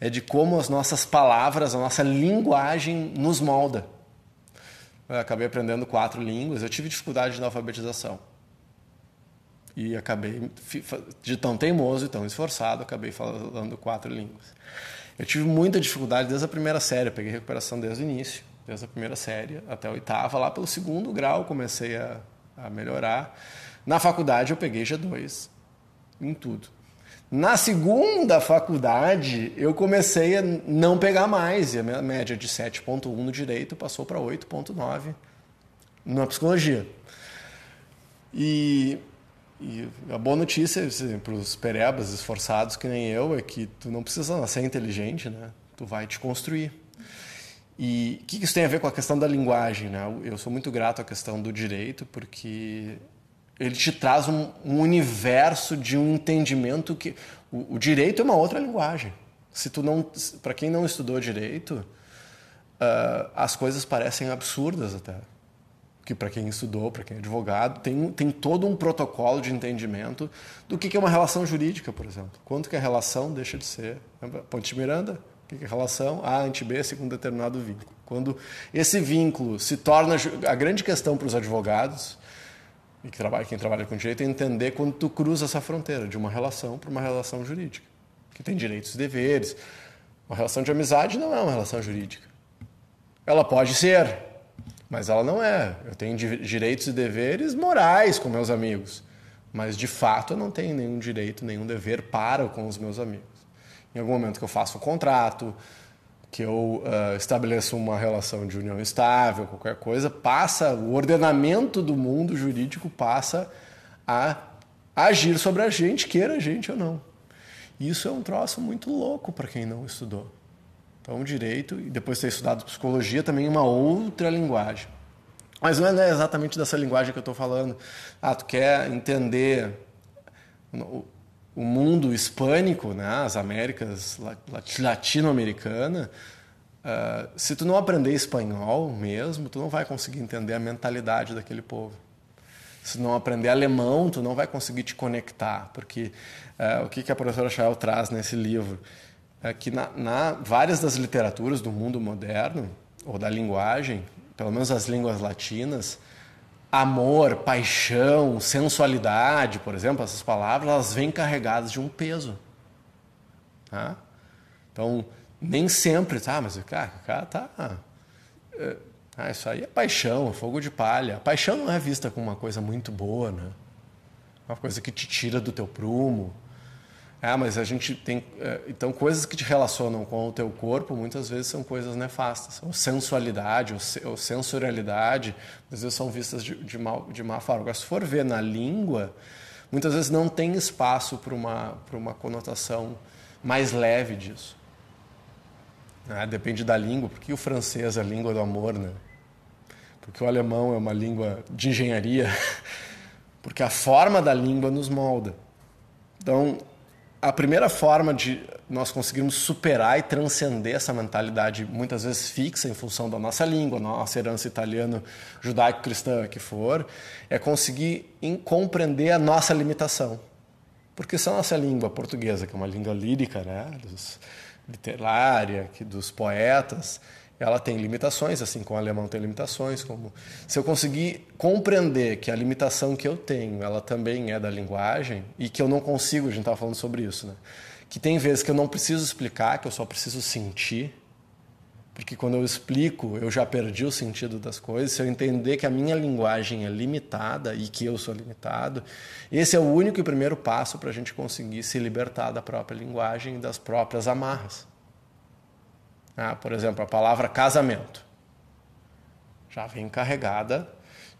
é de como as nossas palavras, a nossa linguagem nos molda. Eu acabei aprendendo quatro línguas, eu tive dificuldade na alfabetização. E acabei, de tão teimoso e tão esforçado, acabei falando quatro línguas. Eu tive muita dificuldade desde a primeira série, eu peguei recuperação desde o início, desde a primeira série até a oitava. Lá pelo segundo grau comecei a, a melhorar. Na faculdade eu peguei G2 em tudo. Na segunda faculdade, eu comecei a não pegar mais, e a minha média de 7.1 no direito passou para 8.9 na psicologia. E, e, a boa notícia assim, para os perebas esforçados que nem eu é que tu não precisa nascer inteligente, né? Tu vai te construir. E o que isso tem a ver com a questão da linguagem, né? Eu sou muito grato à questão do direito porque ele te traz um, um universo de um entendimento que o, o, direito é uma outra linguagem. Se tu não, para quem não estudou direito, uh, as coisas parecem absurdas até. Que para quem estudou, para quem é advogado, tem, tem todo um protocolo de entendimento do que, que é uma relação jurídica, por exemplo. Quanto que a relação deixa de ser. Ponte Miranda, o que é relação A ante B segundo determinado vínculo. Quando esse vínculo se torna a grande questão para os advogados e que trabalha, quem trabalha com direito é entender quando tu cruza essa fronteira de uma relação para uma relação jurídica, que tem direitos e deveres. Uma relação de amizade não é uma relação jurídica. Ela pode ser, mas ela não é. Eu tenho direitos e deveres morais com meus amigos, mas de fato eu não tenho nenhum direito, nenhum dever para com os meus amigos. Em algum momento que eu faço um contrato, que eu uh, estabeleço uma relação de união estável, qualquer coisa, passa, o ordenamento do mundo jurídico passa a agir sobre a gente, queira a gente ou não. Isso é um troço muito louco para quem não estudou. Então, direito, e depois de ter estudado psicologia, também uma outra linguagem. Mas não é exatamente dessa linguagem que eu estou falando. Ah, tu quer entender o mundo hispânico, né, as Américas latino-americana, uh, se tu não aprender espanhol mesmo, tu não vai conseguir entender a mentalidade daquele povo. Se não aprender alemão, tu não vai conseguir te conectar, porque uh, o que, que a professora Chael traz nesse livro é que na, na várias das literaturas do mundo moderno ou da linguagem, pelo menos as línguas latinas, amor, paixão, sensualidade, por exemplo, essas palavras, elas vêm carregadas de um peso. Tá? Então, nem sempre, tá, mas cara, o cara tá. É, ah, isso aí é paixão, fogo de palha. Paixão não é vista como uma coisa muito boa, né? Uma coisa que te tira do teu prumo, ah, mas a gente tem. É, então, coisas que te relacionam com o teu corpo muitas vezes são coisas nefastas. Ou sensualidade, ou, sensorialidade, às vezes são vistas de, de, mal, de má forma. Agora, se for ver na língua, muitas vezes não tem espaço para uma, uma conotação mais leve disso. Ah, depende da língua, porque o francês é a língua do amor, né? Porque o alemão é uma língua de engenharia, porque a forma da língua nos molda. Então, a primeira forma de nós conseguirmos superar e transcender essa mentalidade muitas vezes fixa em função da nossa língua, nossa herança italiana, judaico-cristã que for, é conseguir compreender a nossa limitação. Porque se a nossa língua portuguesa, que é uma língua lírica, né, dos, literária, que, dos poetas, ela tem limitações, assim como o alemão tem limitações. Como se eu conseguir compreender que a limitação que eu tenho, ela também é da linguagem e que eu não consigo, a gente estava falando sobre isso, né? Que tem vezes que eu não preciso explicar, que eu só preciso sentir, porque quando eu explico, eu já perdi o sentido das coisas. Se eu entender que a minha linguagem é limitada e que eu sou limitado, esse é o único e primeiro passo para a gente conseguir se libertar da própria linguagem e das próprias amarras. Ah, por exemplo, a palavra casamento já vem carregada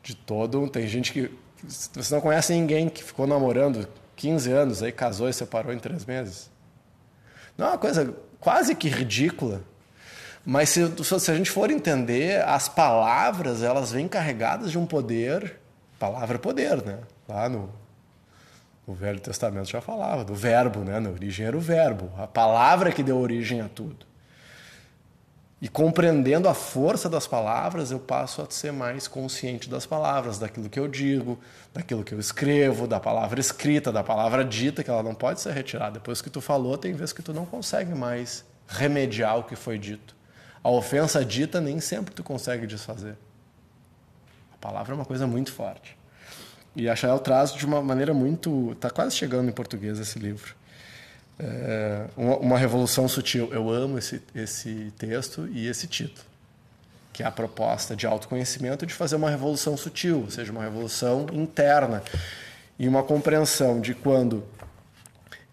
de todo. Tem gente que. Você não conhece ninguém que ficou namorando 15 anos, aí casou e separou em três meses. Não é uma coisa quase que ridícula. Mas se, se a gente for entender, as palavras elas vêm carregadas de um poder. Palavra é poder, né? Lá no, no Velho Testamento já falava do verbo, né? Na origem era o verbo. A palavra que deu origem a tudo. E compreendendo a força das palavras, eu passo a ser mais consciente das palavras, daquilo que eu digo, daquilo que eu escrevo, da palavra escrita, da palavra dita, que ela não pode ser retirada. Depois que tu falou, tem vezes que tu não consegue mais remediar o que foi dito. A ofensa dita nem sempre tu consegue desfazer. A palavra é uma coisa muito forte. E a Chael traz de uma maneira muito. Está quase chegando em português esse livro. É uma, uma, revolução sutil. Eu amo esse, esse texto e esse título, que é a proposta de autoconhecimento de fazer uma revolução sutil, ou seja, uma revolução interna e uma compreensão de quando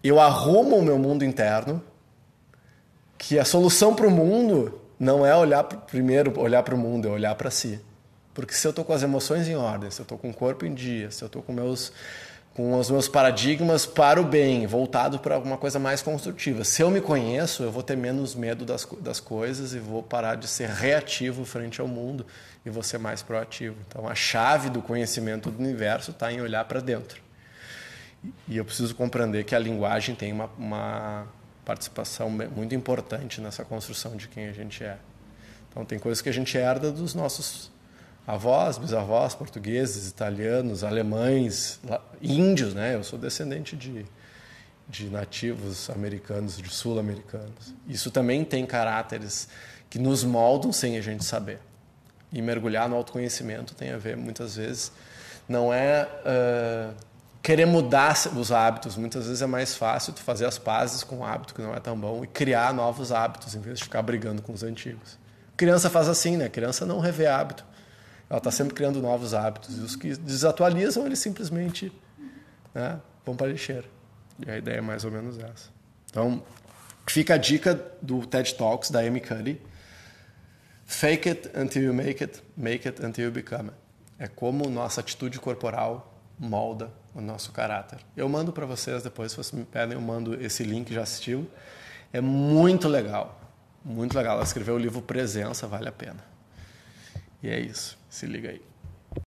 eu arrumo o meu mundo interno, que a solução para o mundo não é olhar primeiro olhar para o mundo, é olhar para si. Porque se eu estou com as emoções em ordem, se eu estou com o corpo em dia, se eu estou com meus com os meus paradigmas para o bem, voltado para alguma coisa mais construtiva. Se eu me conheço, eu vou ter menos medo das, das coisas e vou parar de ser reativo frente ao mundo e vou ser mais proativo. Então, a chave do conhecimento do universo está em olhar para dentro. E eu preciso compreender que a linguagem tem uma, uma participação muito importante nessa construção de quem a gente é. Então, tem coisas que a gente herda dos nossos avós, bisavós, portugueses, italianos, alemães, índios, né? Eu sou descendente de, de nativos americanos, de sul-americanos. Isso também tem caráteres que nos moldam sem a gente saber. E mergulhar no autoconhecimento tem a ver, muitas vezes, não é uh, querer mudar os hábitos. Muitas vezes é mais fácil tu fazer as pazes com um hábito que não é tão bom e criar novos hábitos, em vez de ficar brigando com os antigos. Criança faz assim, né? Criança não revê hábito ela está sempre criando novos hábitos. E os que desatualizam, eles simplesmente né, vão para a lixeira. E a ideia é mais ou menos essa. Então, fica a dica do TED Talks da Amy Cuddy. Fake it until you make it, make it until you become it. É como nossa atitude corporal molda o nosso caráter. Eu mando para vocês depois, se vocês me pedem, eu mando esse link, já assistiu. É muito legal, muito legal. Ela escreveu o livro Presença, vale a pena. E é isso. Se liga aí.